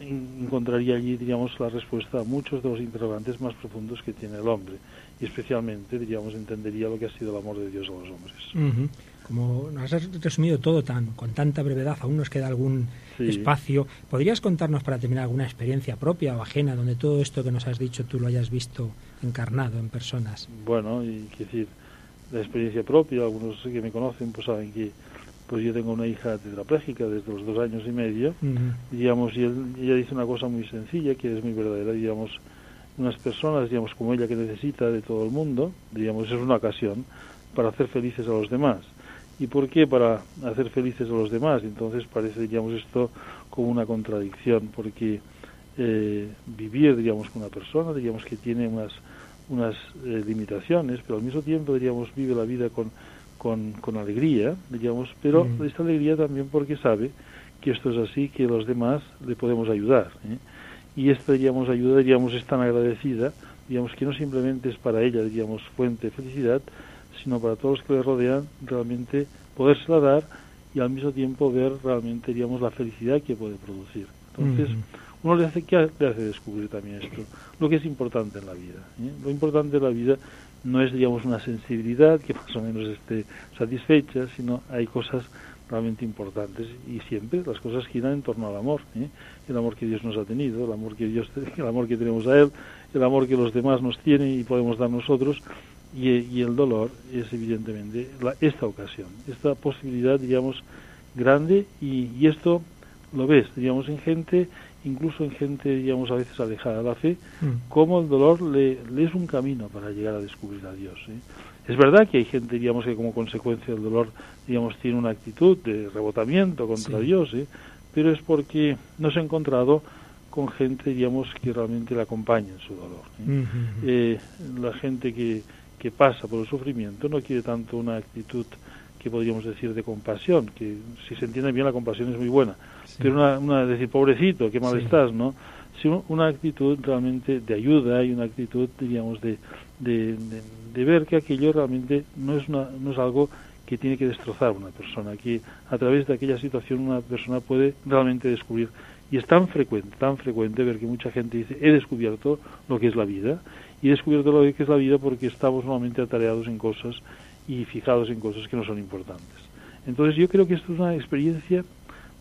encontraría allí, diríamos, la respuesta a muchos de los interrogantes más profundos que tiene el hombre. Y especialmente, diríamos, entendería lo que ha sido el amor de Dios a los hombres. Uh -huh. como nos has resumido todo tan con tanta brevedad, aún nos queda algún Sí. espacio. ¿Podrías contarnos para terminar alguna experiencia propia o ajena donde todo esto que nos has dicho tú lo hayas visto encarnado en personas? Bueno, y quiero decir, la experiencia propia, algunos que me conocen pues saben que pues yo tengo una hija tetrapléjica desde los dos años y medio, Ujú. digamos, y él- ella dice una cosa muy sencilla que es muy verdadera, digamos, unas personas, digamos, como ella que necesita de todo el mundo, digamos, es una ocasión para hacer felices a los demás. ¿Y por qué para hacer felices a los demás? Entonces parece, digamos, esto como una contradicción, porque eh, vivir, digamos, con una persona, digamos, que tiene unas, unas eh, limitaciones, pero al mismo tiempo, digamos, vive la vida con, con, con alegría, digamos, pero Mm. esta alegría también porque sabe que esto es así, que los demás le podemos ayudar. ¿eh? Y esta, digamos, ayuda, digamos, es tan agradecida, digamos, que no simplemente es para ella, digamos, fuente de felicidad, sino para todos los que le rodean, realmente podérsela dar y al mismo tiempo ver realmente, digamos, la felicidad que puede producir. Entonces, uno le hace, ¿qué le hace descubrir también esto? Lo que es importante en la vida. ¿eh? Lo importante en la vida no es, digamos, una sensibilidad que <laughs> más o menos esté satisfecha, sino hay cosas realmente importantes y siempre las cosas giran en torno al amor, ¿eh? el amor que Dios nos ha tenido, el amor que Dios, <laughs> el amor que tenemos a Él, el amor que los demás nos tienen y podemos dar nosotros y, y el dolor es evidentemente la- esta ocasión, esta posibilidad, digamos, grande y, y esto lo ves, digamos, en gente, incluso en gente, digamos, a veces alejada de la fe, Mm. cómo el dolor le, le es un camino para llegar a descubrir a Dios. ¿eh? Es verdad que hay gente, digamos, que como consecuencia del dolor, digamos, tiene una actitud de rebotamiento contra Sí. Dios, ¿eh? pero es porque no se ha encontrado con gente, digamos, que realmente le acompaña en su dolor. ¿eh? Eh, la gente que, que pasa por el sufrimiento no quiere tanto una actitud que podríamos decir de compasión, que si se entiende bien la compasión es muy buena, Sí. pero una, una decir, pobrecito, qué mal Sí. estás, ¿no? Sino una actitud realmente de ayuda y una actitud, diríamos, de, de, de- de ver que aquello realmente no es, una, no es algo que tiene que destrozar a una persona, que a través de aquella situación una persona puede realmente descubrir. Y es tan frecuente, tan frecuente ver que mucha gente dice, he descubierto lo que es la vida, y he descubierto lo que es la vida porque estamos normalmente atareados en cosas y fijados en cosas que no son importantes. Entonces yo creo que esto es una experiencia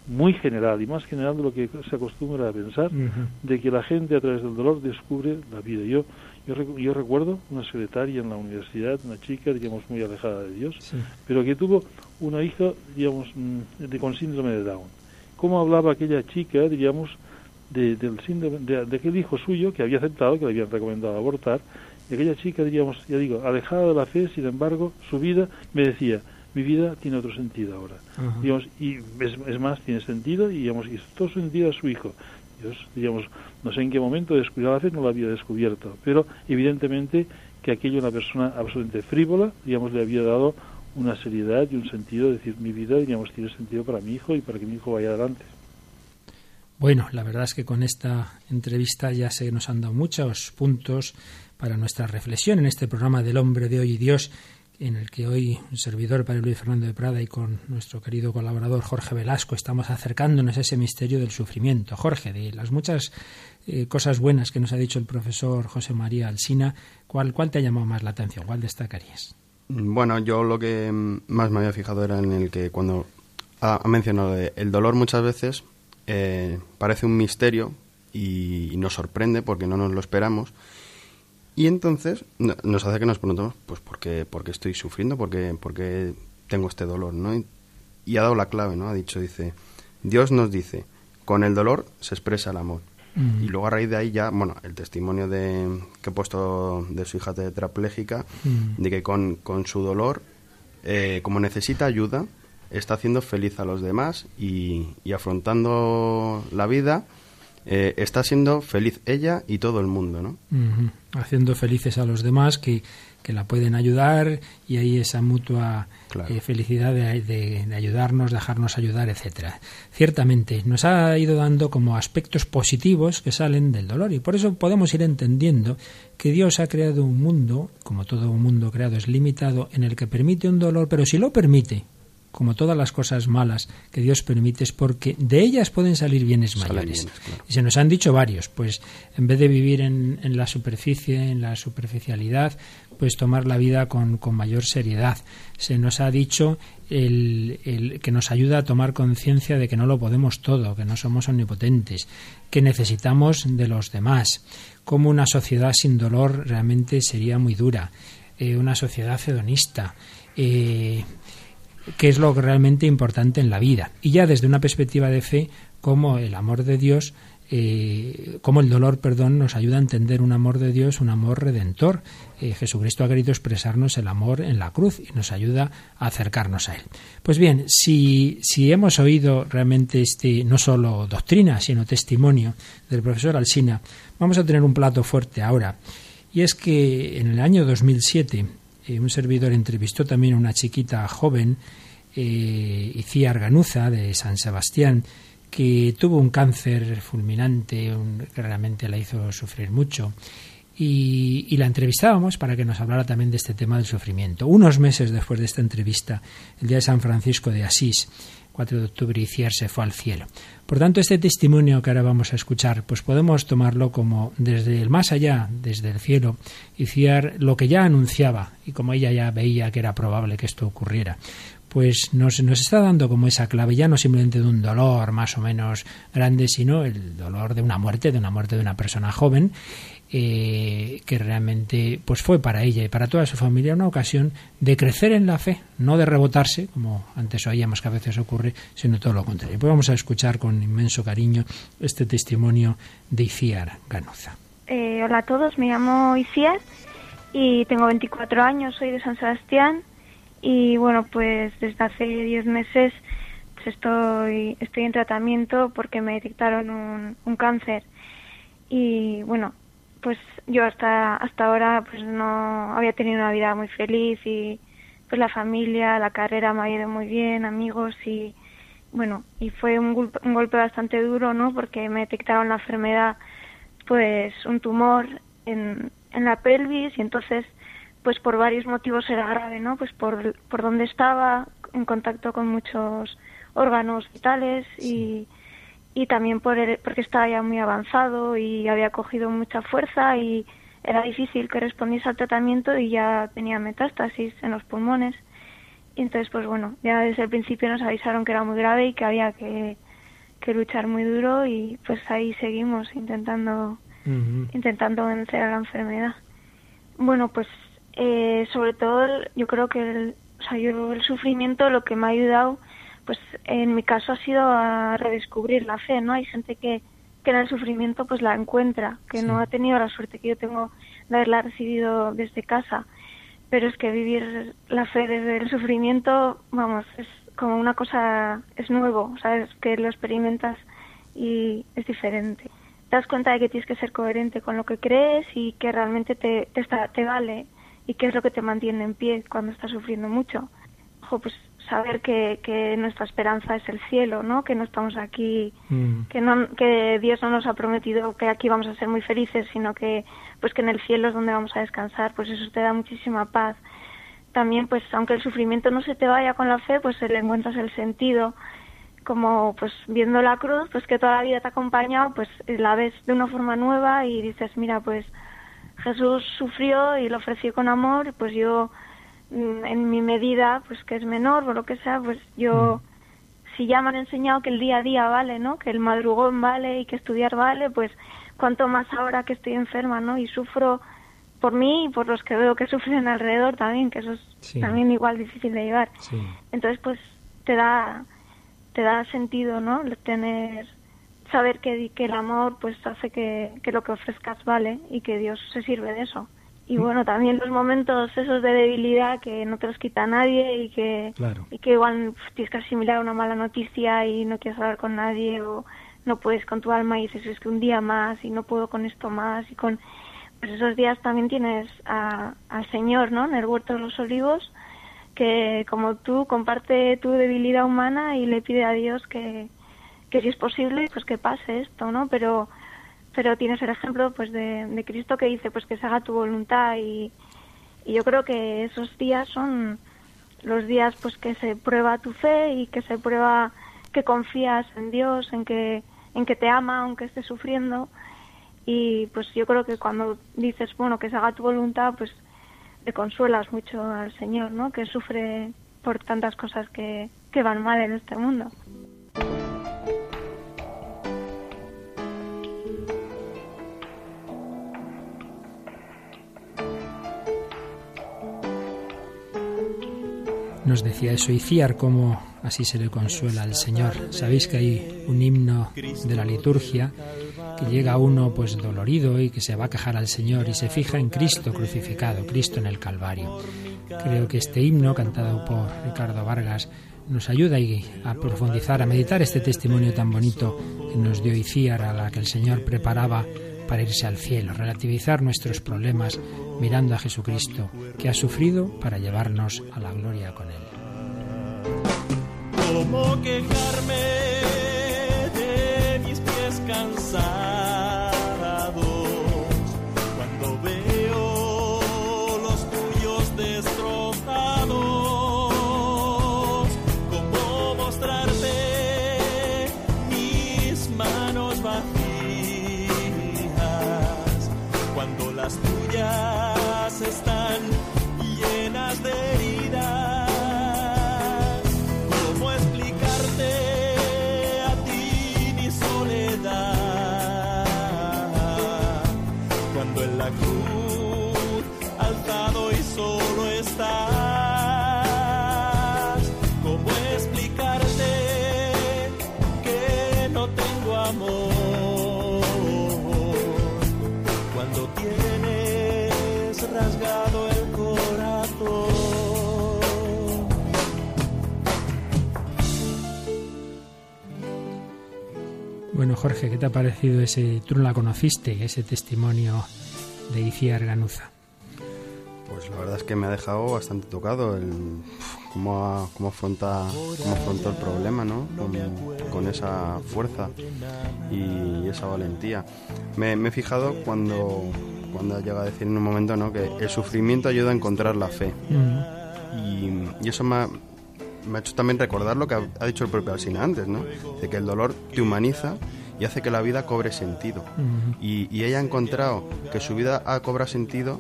muy general y más general de lo que se acostumbra a pensar, de que la gente a través del dolor descubre la vida. Yo, yo, yo recuerdo una secretaria en la universidad, una chica, digamos, muy alejada de Dios, Sí. pero que tuvo una hija, digamos, mm, de, con síndrome de Down. ¿Cómo hablaba aquella chica, digamos, de, del síndrome, de, de aquel hijo suyo que había aceptado, que le habían recomendado abortar? Y aquella chica, digamos, ya digo, alejada de la fe, sin embargo, su vida, me decía, mi vida tiene otro sentido ahora. Digamos, y es, es más, tiene sentido, y digamos, y todo su sentido a su hijo. Digamos, no sé en qué momento descubrió la fe, no la había descubierto, pero evidentemente que aquello una persona absolutamente frívola, digamos, le había dado una seriedad y un sentido, es decir, mi vida, digamos, tiene sentido para mi hijo y para que mi hijo vaya adelante. Bueno, la verdad es que con esta entrevista ya se nos han dado muchos puntos para nuestra reflexión en este programa del hombre de hoy y Dios, en el que hoy un servidor, Padre Luis Fernando de Prada, y con nuestro querido colaborador Jorge Velasco estamos acercándonos a ese misterio del sufrimiento. Jorge, de las muchas eh, cosas buenas que nos ha dicho el profesor José María Alsina, ¿cuál, ¿cuál te ha llamado más la atención? ¿Cuál destacarías? Bueno, yo lo que más me había fijado era en el que cuando ha, mencionado el dolor muchas veces eh, parece un misterio y, y nos sorprende porque no nos lo esperamos. Y entonces no- nos hace que nos preguntemos, pues, ¿por qué, por qué estoy sufriendo? ¿Por qué, por qué tengo este dolor? ¿no? Y, y ha dado la clave, ¿no? Ha dicho, dice, Dios nos dice, con el dolor se expresa el amor. Mm. Y luego a raíz de ahí ya, bueno, el testimonio de, que he puesto de su hija tetrapléjica, Mm. de que con, con su dolor, eh, como necesita ayuda, está haciendo feliz a los demás y, y afrontando la vida, eh, está siendo feliz ella y todo el mundo, ¿no? Haciendo felices a los demás que, que la pueden ayudar y ahí esa mutua Claro. eh, felicidad de, de- de ayudarnos, dejarnos ayudar, etcétera. Ciertamente nos ha ido dando como aspectos positivos que salen del dolor y por eso podemos ir entendiendo que Dios ha creado un mundo, como todo mundo creado es limitado, en el que permite un dolor, pero si lo permite como todas las cosas malas que Dios permite, es porque de ellas pueden salir bienes mayores. Y se nos han dicho varios, pues en vez de vivir en, la superficie, en la superficialidad, pues tomar la vida con, mayor seriedad. Se nos ha dicho el, que nos ayuda a tomar conciencia de que no lo podemos todo, que no somos omnipotentes, que necesitamos de los demás, como una sociedad sin dolor realmente sería muy dura, eh, una sociedad hedonista. Eh, que es lo realmente importante en la vida. Y ya desde una perspectiva de fe, como el amor de Dios, eh, como el dolor, perdón, nos ayuda a entender un amor de Dios, un amor redentor. Eh, Jesucristo ha querido expresarnos el amor en la cruz y nos ayuda a acercarnos a Él. Pues bien, si, si hemos oído realmente este, no solo doctrina, sino testimonio del profesor Alsina, vamos a tener un plato fuerte ahora. Y es que en el año 2007 eh, un servidor entrevistó también a una chiquita joven, eh, Arganuza, de San Sebastián, que tuvo un cáncer fulminante que realmente la hizo sufrir mucho. Y, la entrevistábamos para que nos hablara también de este tema del sufrimiento. Unos meses después de esta entrevista, el día de San Francisco de Asís, 4 de octubre, Iciar se fue al cielo. Por tanto, este testimonio que ahora vamos a escuchar, pues podemos tomarlo como desde el más allá, desde el cielo, Iciar lo que ya anunciaba y como ella ya veía que era probable que esto ocurriera pues nos, nos, está dando como esa clave, ya no simplemente de un dolor más o menos grande, sino el dolor de una muerte, de una muerte de una persona joven, eh, que realmente pues fue para ella y para toda su familia una ocasión de crecer en la fe, no de rebotarse, como antes oíamos que a veces ocurre, sino todo lo contrario. Pues vamos a escuchar con inmenso cariño este testimonio de Iciar Ganuza. Eh, hola a todos, me llamo Iciar y tengo 24 años, soy de San Sebastián y bueno, pues desde hace 10 meses estoy, estoy en tratamiento porque me detectaron un, un cáncer y bueno, pues yo hasta hasta ahora pues no había tenido una vida muy feliz y pues la familia, la carrera me ha ido muy bien, amigos y bueno, y fue un, golpe, un golpe bastante duro, ¿no? Porque me detectaron la enfermedad, pues un tumor en, en la pelvis y entonces pues por varios motivos era grave, ¿no? Pues por, por donde estaba, en contacto con muchos órganos vitales y y también por porque estaba ya muy avanzado y había cogido mucha fuerza y era difícil que respondiese al tratamiento y ya tenía metástasis en los pulmones. Y entonces, pues bueno, ya desde el principio nos avisaron que era muy grave y que había que, que luchar muy duro y pues ahí seguimos intentando, intentando vencer a la enfermedad. Bueno, pues eh, sobre todo yo creo que el, o sea, yo el sufrimiento lo que me ha ayudado pues en mi caso ha sido a redescubrir la fe, ¿no? Hay gente que, que en el sufrimiento pues la encuentra, que no ha tenido la suerte que yo tengo de haberla recibido desde casa, pero es que vivir la fe desde el sufrimiento, vamos, es como una cosa, es nuevo, ¿sabes? Que lo experimentas y es diferente. Te das cuenta de que tienes que ser coherente con lo que crees y que realmente te, te, está, te vale y qué es lo que te mantiene en pie cuando estás sufriendo mucho. Ojo, pues saber que, que, nuestra esperanza es el cielo, ¿no? Que no estamos aquí, mm. que no, que Dios no nos ha prometido que aquí vamos a ser muy felices, sino que, pues que en el cielo es donde vamos a descansar, pues eso te da muchísima paz. También, pues aunque el sufrimiento no se te vaya con la fe, pues le encuentras el sentido, como pues viendo la cruz, pues que toda la vida te ha acompañado, pues la ves de una forma nueva y dices, mira, pues Jesús sufrió y lo ofreció con amor, pues yo en mi medida, pues que es menor o lo que sea, pues yo, mm. si ya me han enseñado que el día a día vale, ¿no? Que el madrugón vale y que estudiar vale, pues cuanto más ahora que estoy enferma, ¿no? Y sufro por mí y por los que veo que <laughs> sufren alrededor también, que eso es también igual difícil de llevar. Entonces, pues te da te da sentido, ¿no? Tener saber que, que el amor pues hace que, que lo que ofrezcas vale y que Dios se sirve de eso y bueno también los momentos esos de debilidad que no te los quita nadie y que y que igual tienes que asimilar una mala noticia y no quieres hablar con nadie o no puedes con tu alma y dices es que un día más y no puedo con esto más y con pues esos días también tienes al Señor no en el huerto de los olivos que como tú comparte tu debilidad humana y le pide a Dios que que si es posible pues que pase esto no pero pero tienes el ejemplo pues de, Cristo que dice pues que se haga tu voluntad y, yo creo que esos días son los días pues que se prueba tu fe y que se prueba que confías en Dios, en que en que te ama aunque estés sufriendo y pues yo creo que cuando dices, bueno, que se haga tu voluntad, pues te consuelas mucho al Señor, ¿no? Que sufre por tantas cosas que, que van mal en este mundo. Nos decía eso Iciar, cómo así se le consuela al Señor. Sabéis que hay un himno de la liturgia que llega uno pues dolorido y que se va a quejar al Señor y se fija en Cristo crucificado, Cristo en el Calvario. Creo que este himno, cantado por Ricardo Vargas, nos ayuda a profundizar, a meditar este testimonio tan bonito que nos dio Iciar, a la que el Señor preparaba para irse al cielo, relativizar nuestros problemas mirando a Jesucristo, que ha sufrido para llevarnos a la gloria con Él. ¿Cómo quejarme de mis pies cansados Jorge, ¿qué te ha parecido ese, tú no la conociste, ese testimonio de Iciar Ganuza? Pues la verdad es que me ha dejado bastante tocado el cómo, cómo afronta cómo afrontó el problema, ¿no? Con, con esa fuerza y esa valentía. Me, me he fijado cuando cuando llega a decir en un momento, ¿no? Que el sufrimiento ayuda a encontrar la fe y, y eso me ha, me ha hecho también recordar lo que ha, ha dicho el propio Alsina antes, ¿no? De que el dolor te humaniza y hace que la vida cobre sentido. y, y ella ha encontrado que su vida ha cobrado sentido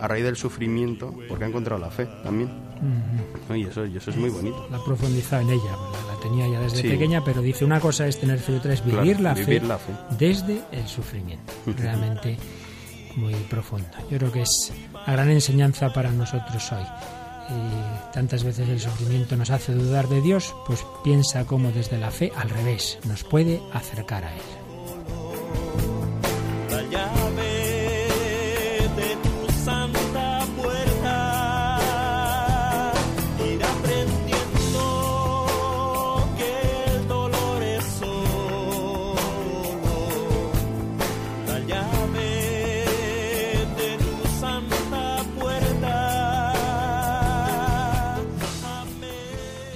a raíz del sufrimiento porque ha encontrado la fe también. ¿no? Y, eso, y eso es muy bonito. La profundizado en ella, la, la tenía ya desde Sí. pequeña, pero dice una cosa es tener fe y otra es Claro, vivir, la, vivir fe la fe. desde el sufrimiento. Realmente muy profundo. Yo creo que es una gran enseñanza para nosotros hoy. Y tantas veces el sufrimiento nos hace dudar de Dios, pues piensa cómo desde la fe, al revés, nos puede acercar a Él.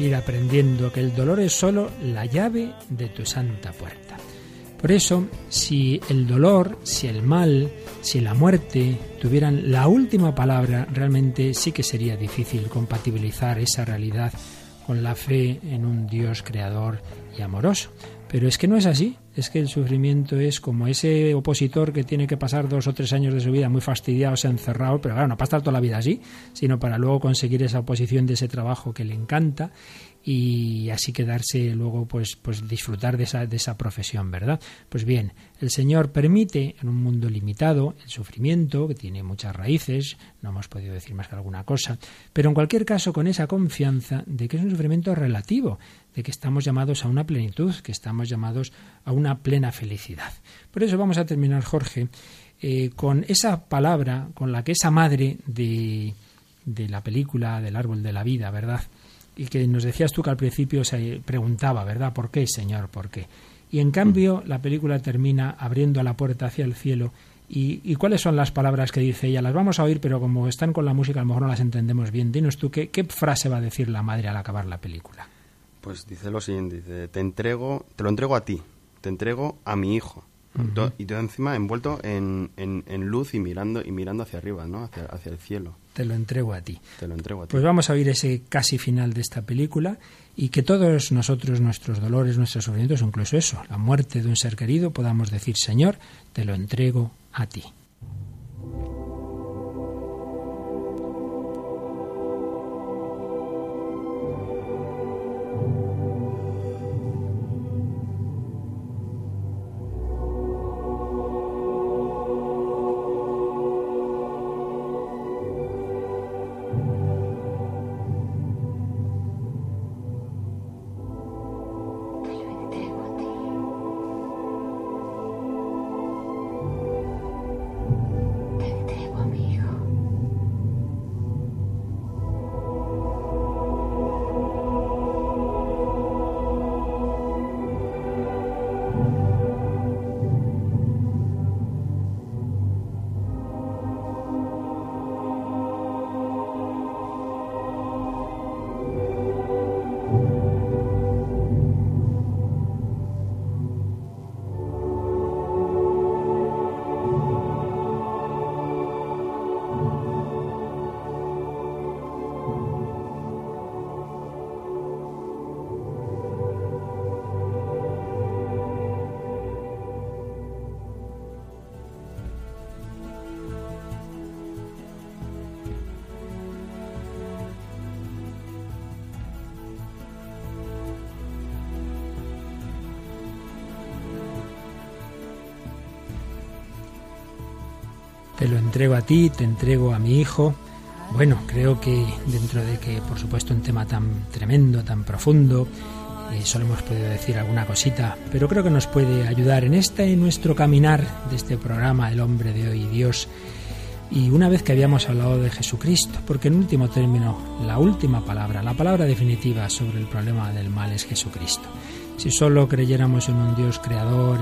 Ir aprendiendo que el dolor es solo la llave de tu santa puerta. Por eso, si el dolor, si el mal, si la muerte tuvieran la última palabra, realmente sí que sería difícil compatibilizar esa realidad con la fe en un Dios creador y amoroso. Pero es que no es así, es que el sufrimiento es como ese opositor que tiene que pasar dos o tres años de su vida muy fastidiados, encerrado, pero claro, no para estar toda la vida así, sino para luego conseguir esa oposición de ese trabajo que le encanta y así quedarse luego pues pues disfrutar de esa de esa profesión, ¿verdad? Pues bien, el Señor permite en un mundo limitado el sufrimiento que tiene muchas raíces, no hemos podido decir más que alguna cosa, pero en cualquier caso con esa confianza de que es un sufrimiento relativo, de que estamos llamados a una plenitud, que estamos llamados a una plena felicidad. Por eso vamos a terminar, Jorge, eh, con esa palabra con la que esa madre de, de la película del árbol de la vida, ¿verdad? Y que nos decías tú que al principio se preguntaba, ¿verdad? ¿Por qué, Señor? ¿Por qué? Y en cambio la película termina abriendo la puerta hacia el cielo. ¿Y, y cuáles son las palabras que dice ella? Las vamos a oír, pero como están con la música a lo mejor no las entendemos bien. Dinos tú, ¿qué, qué frase va a decir la madre al acabar la película? Pues dice lo siguiente, dice, te entrego, te lo entrego a ti, te entrego a mi hijo. Y todo encima envuelto en, en- en luz y mirando, y mirando hacia arriba, ¿no? Hacia, hacia el cielo. Te lo entrego a ti. Te lo entrego a ti. Pues vamos a oír ese casi final de esta película y que todos nosotros, nuestros dolores, nuestros sufrimientos, incluso eso, la muerte de un ser querido, podamos decir, Señor, te lo entrego a ti. Lo entrego a ti, te entrego a mi hijo. Bueno, creo que dentro de que, por supuesto, un tema tan tremendo, tan profundo, eh, solo hemos podido decir alguna cosita, pero creo que nos puede ayudar en este en nuestro caminar de este programa El hombre de hoy, Dios. Y una vez que habíamos hablado de Jesucristo, porque en último término, la última palabra, la palabra definitiva sobre el problema del mal es Jesucristo. Si solo creyéramos en un Dios creador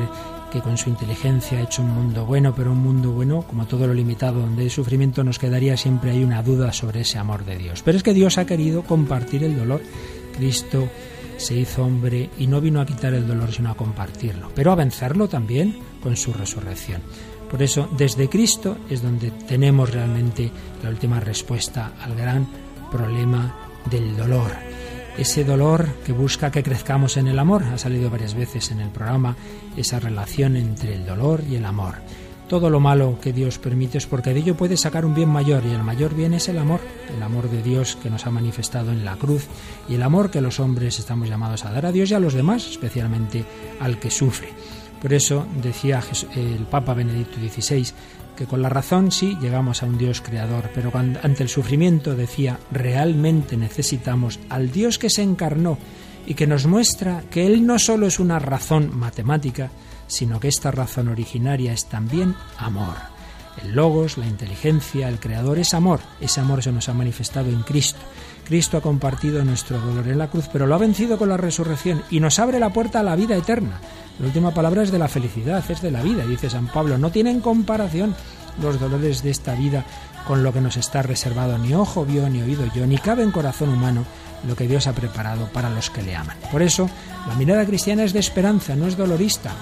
que con su inteligencia ha hecho un mundo bueno, pero un mundo bueno, como todo lo limitado, donde hay sufrimiento, nos quedaría siempre hay una duda sobre ese amor de Dios. Pero es que Dios ha querido compartir el dolor. Cristo se hizo hombre y no vino a quitar el dolor, sino a compartirlo, pero a vencerlo también con su resurrección. Por eso, desde Cristo es donde tenemos realmente la última respuesta al gran problema del dolor. Ese dolor que busca que crezcamos en el amor, ha salido varias veces en el programa, esa relación entre el dolor y el amor. Todo lo malo que Dios permite es porque de ello puede sacar un bien mayor y el mayor bien es el amor, el amor de Dios que nos ha manifestado en la cruz y el amor que los hombres estamos llamados a dar a Dios y a los demás, especialmente al que sufre. Por eso decía el Papa Benedicto XVI que con la razón sí llegamos a un Dios creador, pero ante el sufrimiento decía realmente necesitamos al Dios que se encarnó y que nos muestra que Él no solo es una razón matemática, sino que esta razón originaria es también amor. El logos, la inteligencia, el creador es amor. Ese amor se nos ha manifestado en Cristo. Cristo ha compartido nuestro dolor en la cruz, pero lo ha vencido con la resurrección y nos abre la puerta a la vida eterna. La última palabra es de la felicidad, es de la vida, dice San Pablo. No tienen comparación los dolores de esta vida con lo que nos está reservado. Ni ojo vio, ni oído yo, ni cabe en corazón humano lo que Dios ha preparado para los que le aman. Por eso, la mirada cristiana es de esperanza, no es dolorista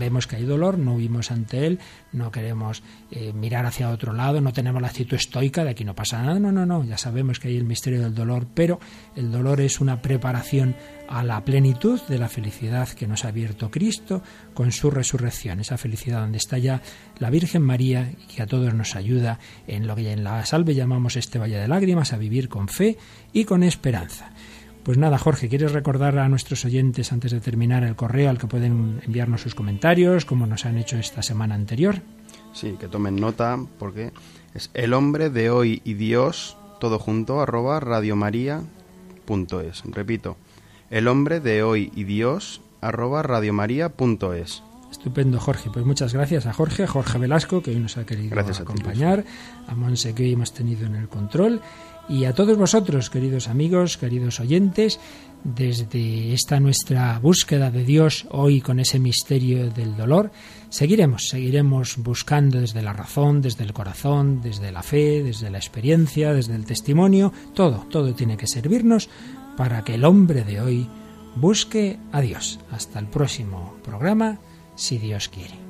vemos que hay dolor, no huimos ante él, no queremos eh, mirar hacia otro lado, no tenemos la actitud estoica de aquí no pasa nada, no, no, no, ya sabemos que hay el misterio del dolor, pero el dolor es una preparación a la plenitud de la felicidad que nos ha abierto Cristo con su resurrección, esa felicidad donde está ya la Virgen María que a todos nos ayuda en lo que en la salve llamamos este valle de lágrimas, a vivir con fe y con esperanza. Pues nada, Jorge, ¿quieres recordar a nuestros oyentes antes de terminar el correo al que pueden enviarnos sus comentarios, como nos han hecho esta semana anterior? Sí, que tomen nota porque es el hombre de hoy y Dios, todo junto, arroba radiomaria.es. Repito, el hombre de hoy y Dios, arroba radiomaria.es. Estupendo, Jorge. Pues muchas gracias a Jorge, Jorge Velasco, que hoy nos ha querido gracias acompañar, a, a Monse, que hoy hemos tenido en el control, y a todos vosotros, queridos amigos, queridos oyentes, desde esta nuestra búsqueda de Dios hoy con ese misterio del dolor, seguiremos, seguiremos buscando desde la razón, desde el corazón, desde la fe, desde la experiencia, desde el testimonio, todo, todo tiene que servirnos para que el hombre de hoy busque a Dios. Hasta el próximo programa, si Dios quiere.